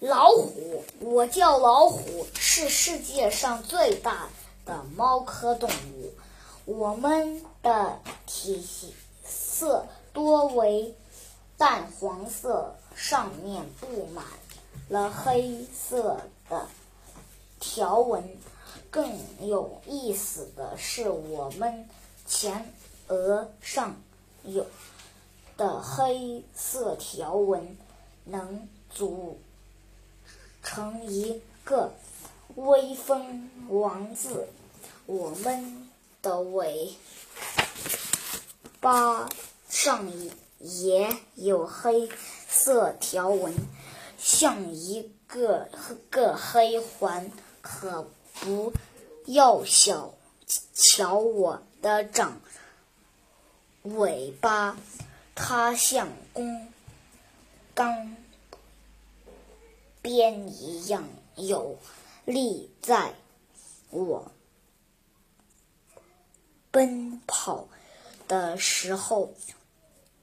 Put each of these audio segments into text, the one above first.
老虎，我叫老虎，是世界上最大的猫科动物。我们的体色多为淡黄色，上面布满了黑色的条纹。更有意思的是，我们前额上有的黑色条纹能组。成一个威风王字，我们的尾巴上也有黑色条纹，像一个个黑环。可不要小瞧我的长尾巴，它像弓钢。鞭一样有力，在我奔跑的时候，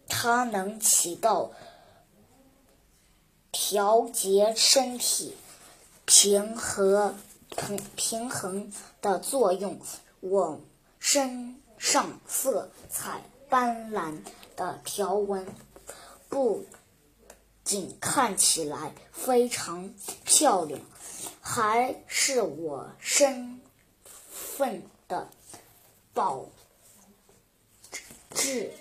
它能起到调节身体平和平平衡的作用。我身上色彩斑斓的条纹不。仅看起来非常漂亮，还是我身份的保质，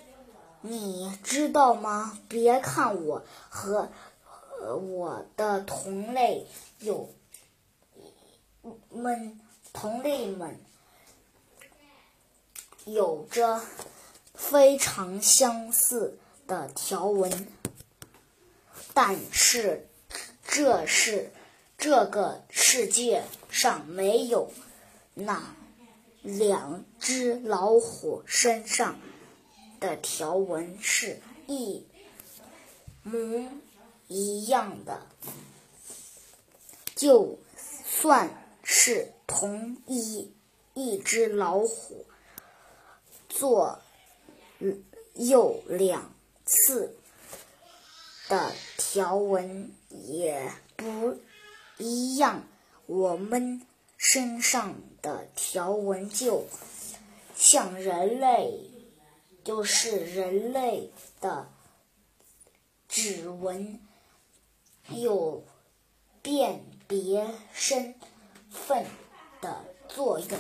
你知道吗？别看我和我的同类有们同类们有着非常相似的条纹。但是，这是这个世界上没有哪两只老虎身上的条纹是一模一样的。就算是同一一只老虎，做又两次。的条纹也不一样，我们身上的条纹就像人类，就是人类的指纹，有辨别身份的作用。